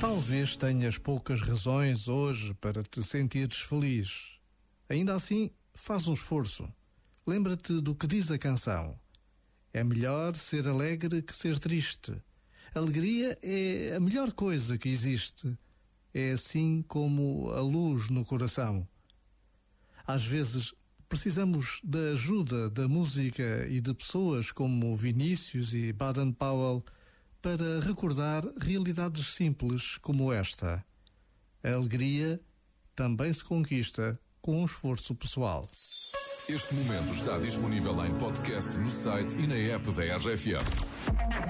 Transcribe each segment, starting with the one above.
Talvez tenhas poucas razões hoje para te sentires feliz. Ainda assim, faz um esforço. Lembra-te do que diz a canção. É melhor ser alegre que ser triste. Alegria é a melhor coisa que existe. É assim como a luz no coração. Às vezes, precisamos da ajuda da música e de pessoas como Vinícius e Baden Powell para recordar realidades simples como esta. A alegria também se conquista com um esforço pessoal. Este momento está disponível em podcast no site e na app da RFM.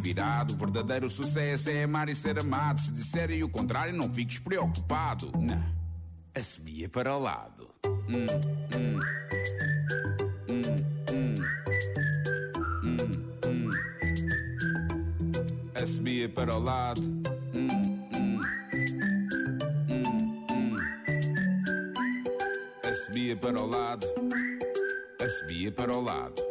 virado. O verdadeiro sucesso é amar e ser amado. Se disserem o contrário, não fiques preocupado. Não, assobia para o lado. Hum, hum. Hum, hum. Hum. Assobia para o lado. Hum. Assobia para o lado. Assobia para o lado.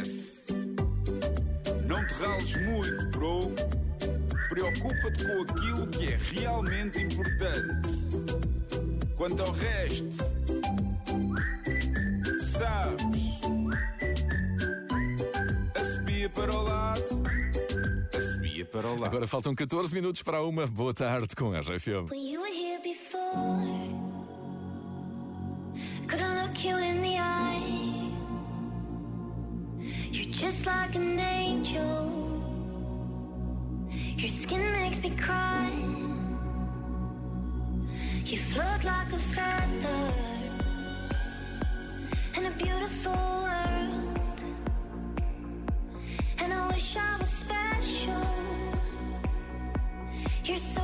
Rales muito, bro. Preocupa-te com aquilo que é realmente importante. Quanto ao resto, sabes? A subia para o lado. A subia para o lado. Agora faltam 14 minutos para uma boa tarde com a RFM. When you were here before, couldn't look you in the eye. You're just like an angel. Your skin makes me cry. You float like a feather in a beautiful world. And I wish I was special. You're so.